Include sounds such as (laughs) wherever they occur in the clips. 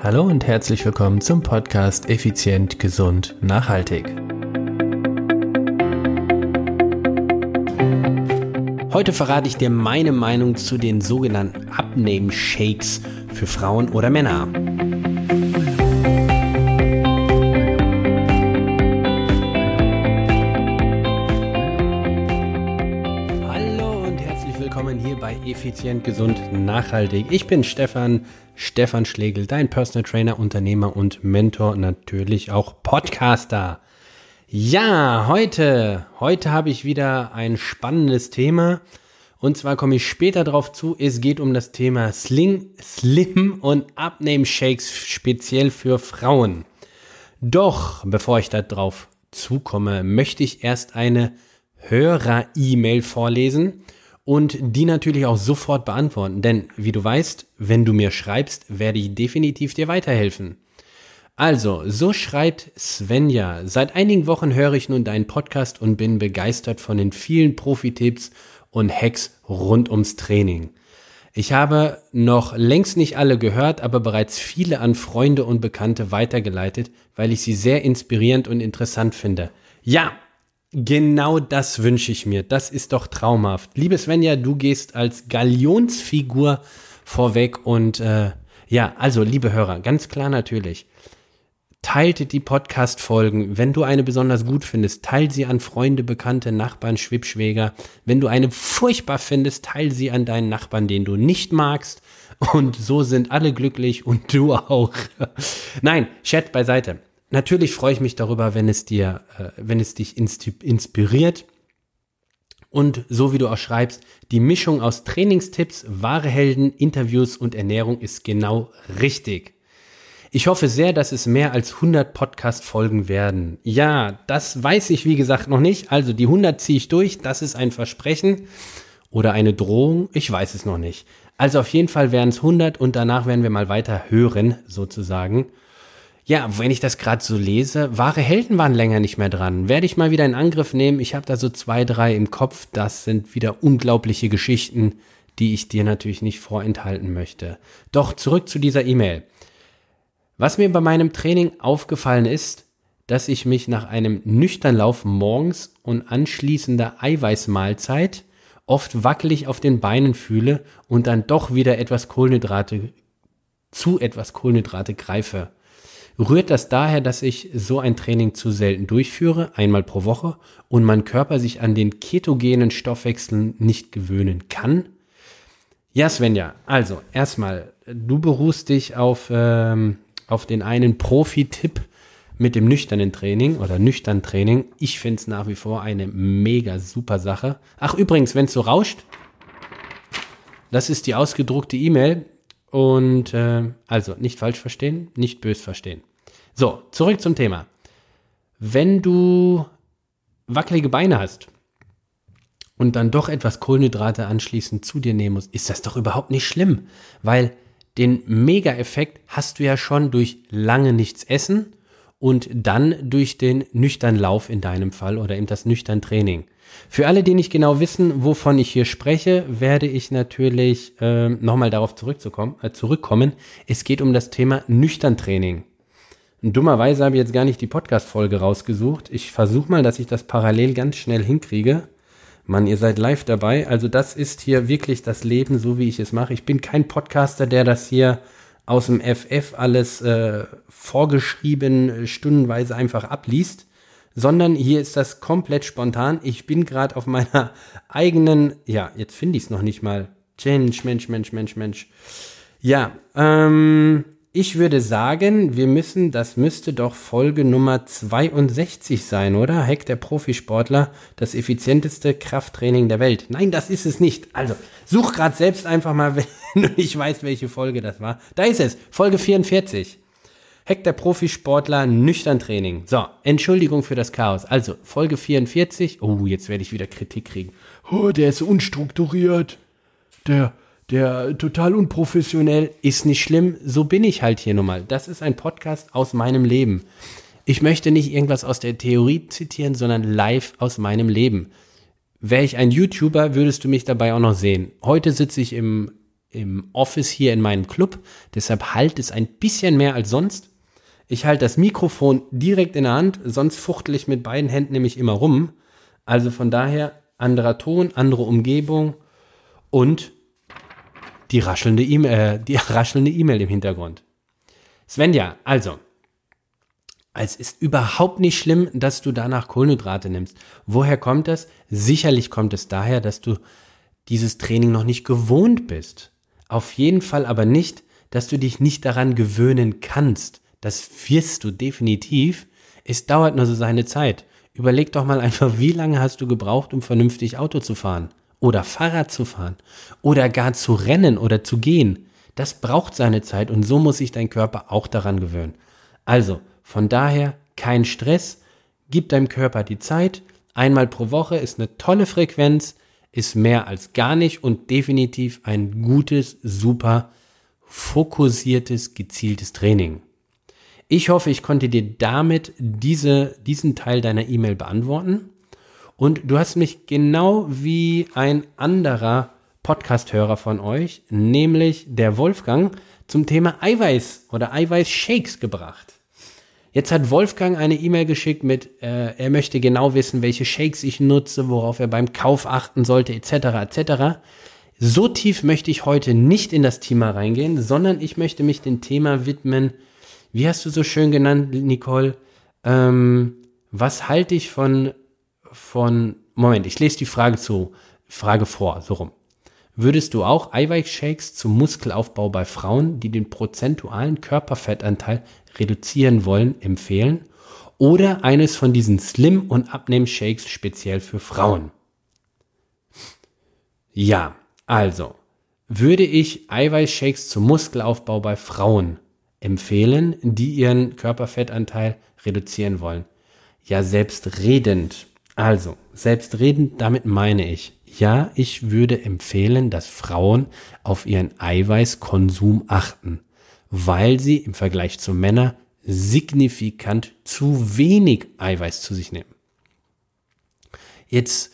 Hallo und herzlich willkommen zum Podcast Effizient, Gesund, Nachhaltig. Heute verrate ich dir meine Meinung zu den sogenannten Abnehmen-Shakes für Frauen oder Männer. Effizient, gesund, nachhaltig. Ich bin Stefan, Stefan Schlegel, dein Personal Trainer, Unternehmer und Mentor, natürlich auch Podcaster. Ja, heute, heute habe ich wieder ein spannendes Thema. Und zwar komme ich später drauf zu. Es geht um das Thema Sling, Slim und Abnehmshakes speziell für Frauen. Doch, bevor ich da drauf zukomme, möchte ich erst eine Hörer-E-Mail vorlesen und die natürlich auch sofort beantworten. Denn wie du weißt, wenn du mir schreibst, werde ich definitiv dir weiterhelfen. Also, so schreibt Svenja. Seit einigen Wochen höre ich nun deinen Podcast und bin begeistert von den vielen Profi-Tipps und Hacks rund ums Training. Ich habe noch längst nicht alle gehört, aber bereits viele an Freunde und Bekannte weitergeleitet, weil ich sie sehr inspirierend und interessant finde. Ja, Genau das wünsche ich mir. Das ist doch traumhaft. Liebe Svenja, du gehst als Galionsfigur vorweg und äh, ja, also liebe Hörer, ganz klar natürlich. Teilt die Podcast-Folgen. Wenn du eine besonders gut findest, teil sie an Freunde, Bekannte, Nachbarn, Schwibschwäger. Wenn du eine furchtbar findest, teil sie an deinen Nachbarn, den du nicht magst. Und so sind alle glücklich und du auch. (laughs) Nein, Chat beiseite. Natürlich freue ich mich darüber, wenn es dir, äh, wenn es dich inspiriert. Und so wie du auch schreibst, die Mischung aus Trainingstipps, wahre Helden, Interviews und Ernährung ist genau richtig. Ich hoffe sehr, dass es mehr als 100 Podcast-Folgen werden. Ja, das weiß ich wie gesagt noch nicht. Also die 100 ziehe ich durch. Das ist ein Versprechen oder eine Drohung. Ich weiß es noch nicht. Also auf jeden Fall werden es 100 und danach werden wir mal weiter hören, sozusagen. Ja, wenn ich das gerade so lese, wahre Helden waren länger nicht mehr dran. Werde ich mal wieder in Angriff nehmen. Ich habe da so zwei, drei im Kopf. Das sind wieder unglaubliche Geschichten, die ich dir natürlich nicht vorenthalten möchte. Doch zurück zu dieser E-Mail. Was mir bei meinem Training aufgefallen ist, dass ich mich nach einem Nüchternlauf morgens und anschließender Eiweißmahlzeit oft wackelig auf den Beinen fühle und dann doch wieder etwas Kohlenhydrate zu etwas Kohlenhydrate greife. Rührt das daher, dass ich so ein Training zu selten durchführe, einmal pro Woche, und mein Körper sich an den ketogenen Stoffwechsel nicht gewöhnen kann? Ja, Svenja, also erstmal, du beruhst dich auf, ähm, auf den einen Profi-Tipp mit dem nüchternen Training oder nüchtern Training. Ich finde es nach wie vor eine mega super Sache. Ach, übrigens, wenn es so rauscht, das ist die ausgedruckte E-Mail. Und äh, also nicht falsch verstehen, nicht bös verstehen. So, zurück zum Thema. Wenn du wackelige Beine hast und dann doch etwas Kohlenhydrate anschließend zu dir nehmen musst, ist das doch überhaupt nicht schlimm, weil den Mega-Effekt hast du ja schon durch lange nichts essen und dann durch den nüchtern Lauf in deinem Fall oder eben das nüchtern Training. Für alle, die nicht genau wissen, wovon ich hier spreche, werde ich natürlich äh, nochmal darauf zurückzukommen, äh, zurückkommen. Es geht um das Thema nüchtern Training. Und dummerweise habe ich jetzt gar nicht die Podcast-Folge rausgesucht. Ich versuche mal, dass ich das parallel ganz schnell hinkriege. Mann, ihr seid live dabei. Also das ist hier wirklich das Leben, so wie ich es mache. Ich bin kein Podcaster, der das hier aus dem FF alles äh, vorgeschrieben äh, stundenweise einfach abliest, sondern hier ist das komplett spontan. Ich bin gerade auf meiner (laughs) eigenen, ja, jetzt finde ich es noch nicht mal. Mensch, Mensch, Mensch, Mensch, Mensch. Ja, ähm, ich würde sagen, wir müssen, das müsste doch Folge Nummer 62 sein, oder? Heck, der Profisportler, das effizienteste Krafttraining der Welt. Nein, das ist es nicht. Also, such gerade selbst einfach mal, (laughs) wenn du nicht weißt, welche Folge das war. Da ist es, Folge 44. Heck, der Profisportler, nüchtern Training. So, Entschuldigung für das Chaos. Also, Folge 44. Oh, jetzt werde ich wieder Kritik kriegen. Oh, der ist unstrukturiert. Der, der total unprofessionell, ist nicht schlimm, so bin ich halt hier nun mal. Das ist ein Podcast aus meinem Leben. Ich möchte nicht irgendwas aus der Theorie zitieren, sondern live aus meinem Leben. Wäre ich ein YouTuber, würdest du mich dabei auch noch sehen. Heute sitze ich im im Office hier in meinem Club. Deshalb halt es ein bisschen mehr als sonst. Ich halte das Mikrofon direkt in der Hand, sonst fuchtel ich mit beiden Händen nämlich immer rum. Also von daher anderer Ton, andere Umgebung und die raschelnde E-Mail, äh, die (laughs) raschelnde E-Mail im Hintergrund. Svenja, also, es ist überhaupt nicht schlimm, dass du danach Kohlenhydrate nimmst. Woher kommt das? Sicherlich kommt es daher, dass du dieses Training noch nicht gewohnt bist. Auf jeden Fall aber nicht, dass du dich nicht daran gewöhnen kannst. Das wirst du definitiv. Es dauert nur so seine Zeit. Überleg doch mal einfach, wie lange hast du gebraucht, um vernünftig Auto zu fahren? Oder Fahrrad zu fahren? Oder gar zu rennen oder zu gehen? Das braucht seine Zeit und so muss sich dein Körper auch daran gewöhnen. Also, von daher kein Stress, gib deinem Körper die Zeit. Einmal pro Woche ist eine tolle Frequenz, ist mehr als gar nicht und definitiv ein gutes, super fokussiertes, gezieltes Training. Ich hoffe, ich konnte dir damit diese, diesen Teil deiner E-Mail beantworten. Und du hast mich genau wie ein anderer Podcast-Hörer von euch, nämlich der Wolfgang, zum Thema Eiweiß oder Eiweiß-Shakes gebracht. Jetzt hat Wolfgang eine E-Mail geschickt mit, äh, er möchte genau wissen, welche Shakes ich nutze, worauf er beim Kauf achten sollte, etc. etc. So tief möchte ich heute nicht in das Thema reingehen, sondern ich möchte mich dem Thema widmen. Wie hast du so schön genannt, Nicole? Ähm, was halte ich von von Moment? Ich lese die Frage zu Frage vor, so rum. Würdest du auch Eiweißshakes zum Muskelaufbau bei Frauen, die den prozentualen Körperfettanteil reduzieren wollen, empfehlen? Oder eines von diesen Slim- und Abnehm-Shakes speziell für Frauen? Ja, also, würde ich Eiweißshakes zum Muskelaufbau bei Frauen empfehlen, die ihren Körperfettanteil reduzieren wollen? Ja, selbstredend. Also, selbstredend, damit meine ich, ja, ich würde empfehlen, dass Frauen auf ihren Eiweißkonsum achten, weil sie im Vergleich zu Männern signifikant zu wenig Eiweiß zu sich nehmen. Jetzt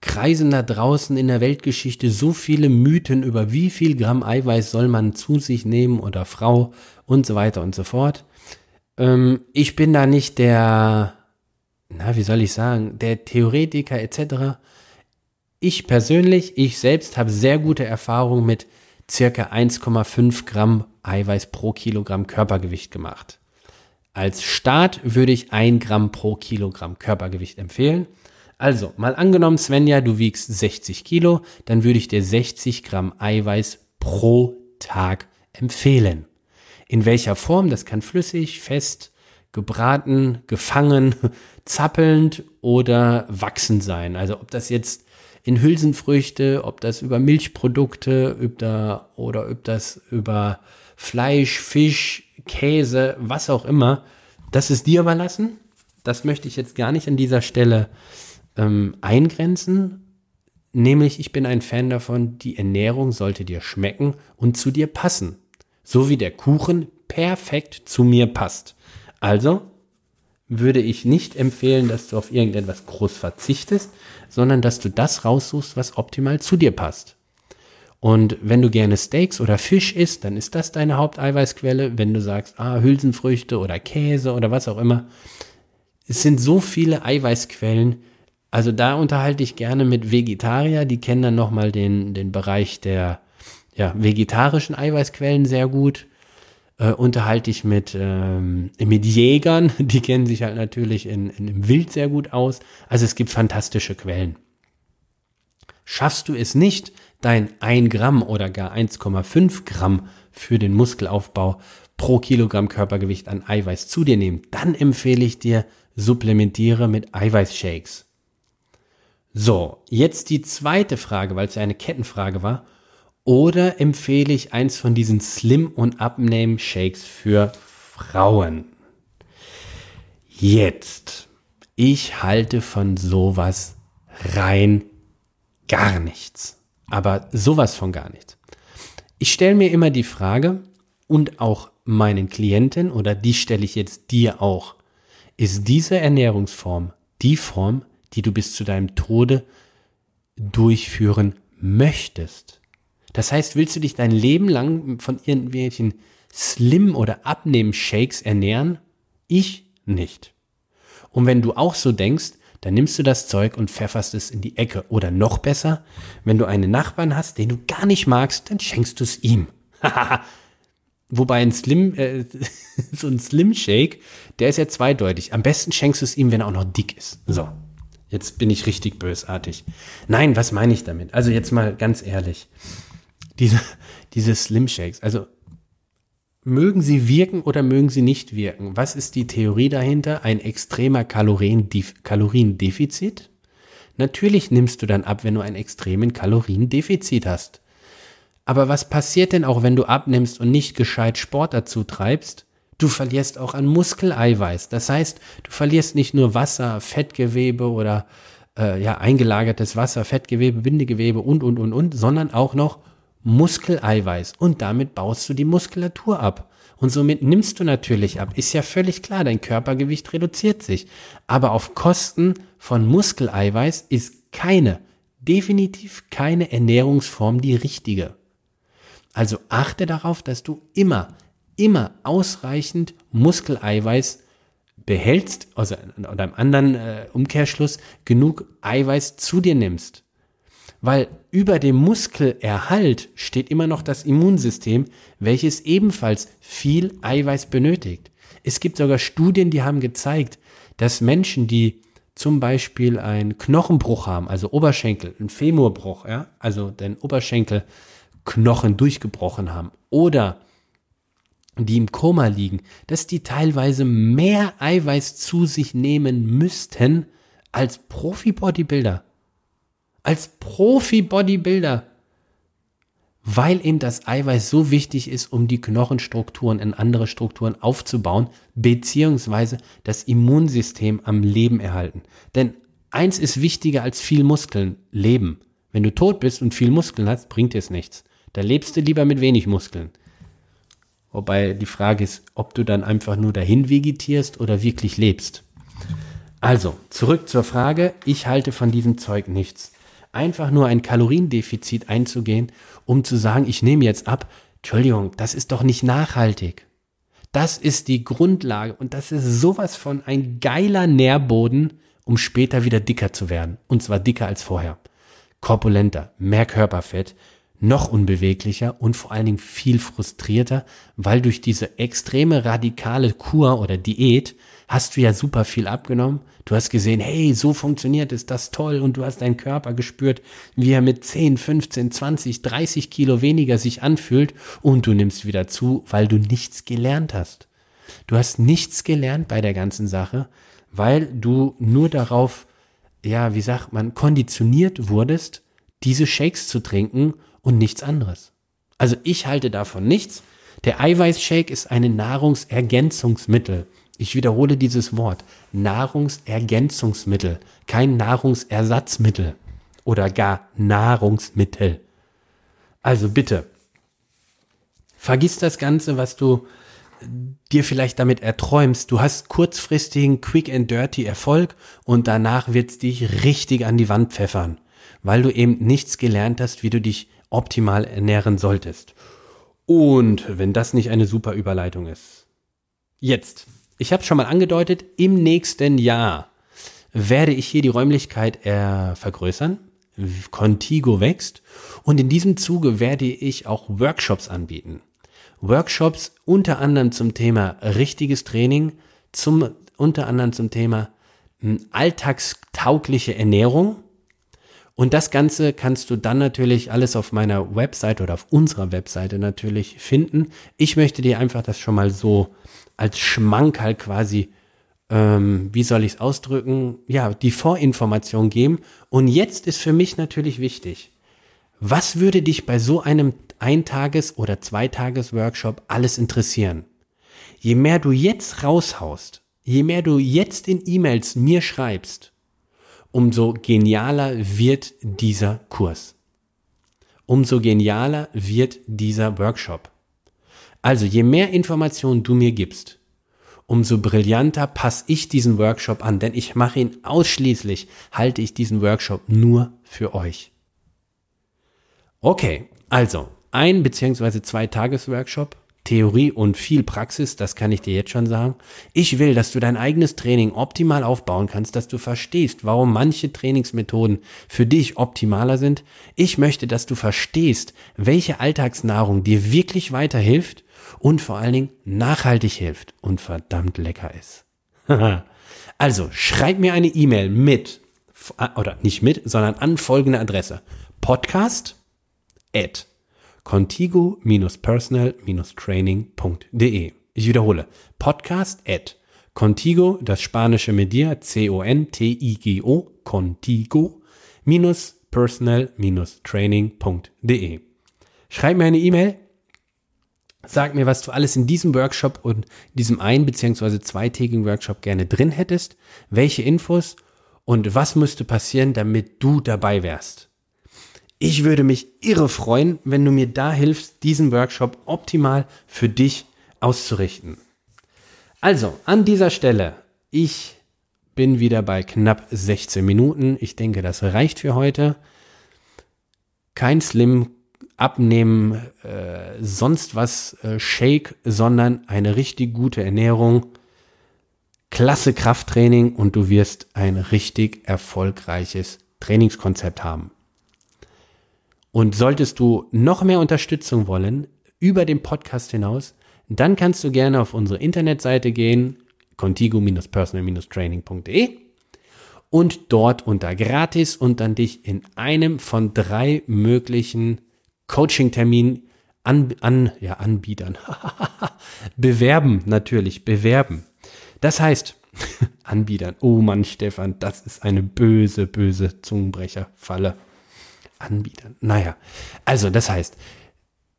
kreisen da draußen in der Weltgeschichte so viele Mythen über wie viel Gramm Eiweiß soll man zu sich nehmen oder Frau und so weiter und so fort. Ähm, ich bin da nicht der, na, wie soll ich sagen, der Theoretiker etc ich persönlich, ich selbst habe sehr gute Erfahrungen mit circa 1,5 Gramm Eiweiß pro Kilogramm Körpergewicht gemacht. Als Start würde ich 1 Gramm pro Kilogramm Körpergewicht empfehlen. Also, mal angenommen, Svenja, du wiegst 60 Kilo, dann würde ich dir 60 Gramm Eiweiß pro Tag empfehlen. In welcher Form? Das kann flüssig, fest, gebraten, gefangen, zappelnd oder wachsend sein. Also ob das jetzt in Hülsenfrüchte, ob das über Milchprodukte über, oder ob das über Fleisch, Fisch, Käse, was auch immer, das ist dir überlassen. Das möchte ich jetzt gar nicht an dieser Stelle ähm, eingrenzen. Nämlich, ich bin ein Fan davon, die Ernährung sollte dir schmecken und zu dir passen. So wie der Kuchen perfekt zu mir passt. Also würde ich nicht empfehlen, dass du auf irgendetwas groß verzichtest, sondern dass du das raussuchst, was optimal zu dir passt. Und wenn du gerne Steaks oder Fisch isst, dann ist das deine Haupteiweißquelle. Wenn du sagst, ah, Hülsenfrüchte oder Käse oder was auch immer. Es sind so viele Eiweißquellen. Also da unterhalte ich gerne mit Vegetarier, die kennen dann nochmal den, den Bereich der ja, vegetarischen Eiweißquellen sehr gut äh, unterhalte ich mit, ähm, mit Jägern, (laughs) die kennen sich halt natürlich in, in, im Wild sehr gut aus. Also es gibt fantastische Quellen. Schaffst du es nicht, dein 1 Gramm oder gar 1,5 Gramm für den Muskelaufbau pro Kilogramm Körpergewicht an Eiweiß zu dir nehmen, dann empfehle ich dir, supplementiere mit Eiweißshakes. So, jetzt die zweite Frage, weil es ja eine Kettenfrage war. Oder empfehle ich eins von diesen Slim- und Abnehm-Shakes für Frauen? Jetzt. Ich halte von sowas rein gar nichts. Aber sowas von gar nichts. Ich stelle mir immer die Frage und auch meinen Klienten oder die stelle ich jetzt dir auch. Ist diese Ernährungsform die Form, die du bis zu deinem Tode durchführen möchtest? Das heißt, willst du dich dein Leben lang von irgendwelchen Slim- oder Abnehm-Shakes ernähren? Ich nicht. Und wenn du auch so denkst, dann nimmst du das Zeug und pfefferst es in die Ecke. Oder noch besser, wenn du einen Nachbarn hast, den du gar nicht magst, dann schenkst du es ihm. (laughs) Wobei ein Slim, äh, (laughs) so ein Slim Shake, der ist ja zweideutig. Am besten schenkst du es ihm, wenn er auch noch dick ist. So. Jetzt bin ich richtig bösartig. Nein, was meine ich damit? Also jetzt mal ganz ehrlich. Diese, diese Slim Shakes. Also Mögen sie wirken oder mögen sie nicht wirken? Was ist die Theorie dahinter? Ein extremer Kaloriendefizit? Natürlich nimmst du dann ab, wenn du ein extremen Kaloriendefizit hast. Aber was passiert denn auch, wenn du abnimmst und nicht gescheit Sport dazu treibst? Du verlierst auch an Muskeleiweiß. Das heißt, du verlierst nicht nur Wasser, Fettgewebe oder äh, ja eingelagertes Wasser, Fettgewebe, Bindegewebe und und und und, sondern auch noch Muskeleiweiß und damit baust du die Muskulatur ab. Und somit nimmst du natürlich ab. Ist ja völlig klar, dein Körpergewicht reduziert sich. Aber auf Kosten von Muskeleiweiß ist keine, definitiv keine Ernährungsform die richtige. Also achte darauf, dass du immer, immer ausreichend Muskeleiweiß behältst, also oder im anderen äh, Umkehrschluss genug Eiweiß zu dir nimmst. Weil über dem Muskelerhalt steht immer noch das Immunsystem, welches ebenfalls viel Eiweiß benötigt. Es gibt sogar Studien, die haben gezeigt, dass Menschen, die zum Beispiel einen Knochenbruch haben, also Oberschenkel, einen Femurbruch, ja, also den Oberschenkelknochen durchgebrochen haben, oder die im Koma liegen, dass die teilweise mehr Eiweiß zu sich nehmen müssten als Profi-Bodybuilder als Profi-Bodybuilder, weil eben das Eiweiß so wichtig ist, um die Knochenstrukturen in andere Strukturen aufzubauen, beziehungsweise das Immunsystem am Leben erhalten. Denn eins ist wichtiger als viel Muskeln, Leben. Wenn du tot bist und viel Muskeln hast, bringt dir es nichts. Da lebst du lieber mit wenig Muskeln. Wobei die Frage ist, ob du dann einfach nur dahin vegetierst oder wirklich lebst. Also, zurück zur Frage, ich halte von diesem Zeug nichts einfach nur ein Kaloriendefizit einzugehen, um zu sagen, ich nehme jetzt ab, Entschuldigung, das ist doch nicht nachhaltig. Das ist die Grundlage und das ist sowas von ein geiler Nährboden, um später wieder dicker zu werden. Und zwar dicker als vorher. Korpulenter, mehr Körperfett, noch unbeweglicher und vor allen Dingen viel frustrierter, weil durch diese extreme radikale Kur oder Diät hast du ja super viel abgenommen. Du hast gesehen, hey, so funktioniert es, das toll und du hast deinen Körper gespürt, wie er mit 10, 15, 20, 30 Kilo weniger sich anfühlt und du nimmst wieder zu, weil du nichts gelernt hast. Du hast nichts gelernt bei der ganzen Sache, weil du nur darauf, ja, wie sagt man, konditioniert wurdest, diese Shakes zu trinken und nichts anderes. Also ich halte davon nichts. Der Eiweißshake ist ein Nahrungsergänzungsmittel. Ich wiederhole dieses Wort. Nahrungsergänzungsmittel, kein Nahrungsersatzmittel oder gar Nahrungsmittel. Also bitte, vergiss das Ganze, was du dir vielleicht damit erträumst. Du hast kurzfristigen Quick and Dirty Erfolg und danach wird's dich richtig an die Wand pfeffern, weil du eben nichts gelernt hast, wie du dich optimal ernähren solltest. Und wenn das nicht eine super Überleitung ist. Jetzt ich habe schon mal angedeutet, im nächsten Jahr werde ich hier die Räumlichkeit äh, vergrößern. Contigo wächst. Und in diesem Zuge werde ich auch Workshops anbieten. Workshops unter anderem zum Thema richtiges Training, zum, unter anderem zum Thema hm, alltagstaugliche Ernährung. Und das Ganze kannst du dann natürlich alles auf meiner Webseite oder auf unserer Webseite natürlich finden. Ich möchte dir einfach das schon mal so als Schmankerl quasi, ähm, wie soll ich es ausdrücken, ja, die Vorinformation geben. Und jetzt ist für mich natürlich wichtig, was würde dich bei so einem Eintages- oder Zweitages-Workshop alles interessieren? Je mehr du jetzt raushaust, je mehr du jetzt in E-Mails mir schreibst, umso genialer wird dieser Kurs. Umso genialer wird dieser Workshop. Also je mehr Informationen du mir gibst, umso brillanter passe ich diesen Workshop an, denn ich mache ihn ausschließlich, halte ich diesen Workshop nur für euch. Okay, Also, ein beziehungsweise zwei Tagesworkshop, Theorie und viel Praxis, das kann ich dir jetzt schon sagen. Ich will, dass du dein eigenes Training optimal aufbauen kannst, dass du verstehst, warum manche Trainingsmethoden für dich optimaler sind. Ich möchte, dass du verstehst, welche Alltagsnahrung dir wirklich weiterhilft und vor allen Dingen nachhaltig hilft und verdammt lecker ist. (laughs) also, schreib mir eine E-Mail mit, oder nicht mit, sondern an folgende Adresse. Podcast at contigo-personal-training.de. Ich wiederhole, podcast at contigo, das spanische mit dir, C-O-N-T-I-G-O, contigo, personal-training.de. Schreib mir eine E-Mail, sag mir, was du alles in diesem Workshop und diesem ein- bzw. zweitägigen Workshop gerne drin hättest, welche Infos und was müsste passieren, damit du dabei wärst. Ich würde mich irre freuen, wenn du mir da hilfst, diesen Workshop optimal für dich auszurichten. Also, an dieser Stelle, ich bin wieder bei knapp 16 Minuten. Ich denke, das reicht für heute. Kein Slim abnehmen, äh, sonst was äh, Shake, sondern eine richtig gute Ernährung, klasse Krafttraining und du wirst ein richtig erfolgreiches Trainingskonzept haben. Und solltest du noch mehr Unterstützung wollen über den Podcast hinaus, dann kannst du gerne auf unsere Internetseite gehen, contigo-personal-training.de und dort unter gratis und dann dich in einem von drei möglichen Coaching-Terminen an, an, ja, Anbietern (laughs) bewerben, natürlich, bewerben. Das heißt, (laughs) Anbietern, oh Mann, Stefan, das ist eine böse, böse Zungenbrecherfalle. Anbietern. Naja, also das heißt,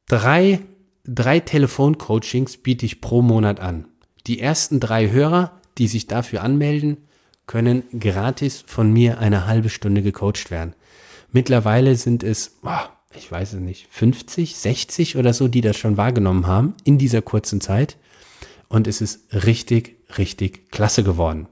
drei, drei Telefoncoachings biete ich pro Monat an. Die ersten drei Hörer, die sich dafür anmelden, können gratis von mir eine halbe Stunde gecoacht werden. Mittlerweile sind es, ich weiß es nicht, 50, 60 oder so, die das schon wahrgenommen haben in dieser kurzen Zeit. Und es ist richtig, richtig klasse geworden.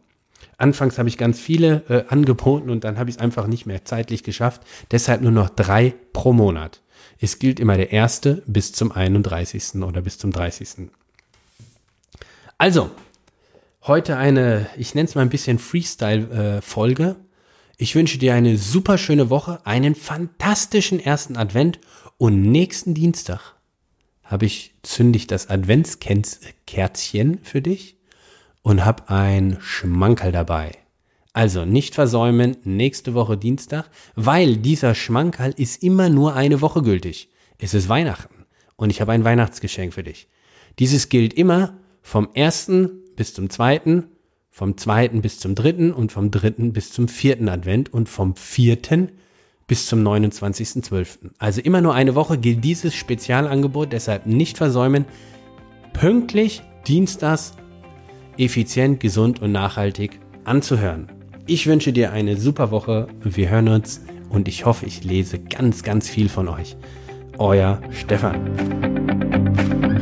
Anfangs habe ich ganz viele äh, angeboten und dann habe ich es einfach nicht mehr zeitlich geschafft. Deshalb nur noch drei pro Monat. Es gilt immer der erste bis zum 31. oder bis zum 30. Also, heute eine, ich nenne es mal ein bisschen Freestyle-Folge. Äh, ich wünsche dir eine super schöne Woche, einen fantastischen ersten Advent und nächsten Dienstag habe ich zündig das Adventskerzchen für dich und habe ein Schmankerl dabei. Also nicht versäumen, nächste Woche Dienstag, weil dieser Schmankerl ist immer nur eine Woche gültig. Es ist Weihnachten und ich habe ein Weihnachtsgeschenk für dich. Dieses gilt immer vom ersten bis zum zweiten, vom zweiten bis zum dritten und vom dritten bis zum vierten Advent und vom vierten bis zum 29.12. Also immer nur eine Woche gilt dieses Spezialangebot, deshalb nicht versäumen. Pünktlich dienstags effizient, gesund und nachhaltig anzuhören. Ich wünsche dir eine super Woche. Wir hören uns und ich hoffe, ich lese ganz, ganz viel von euch. Euer Stefan.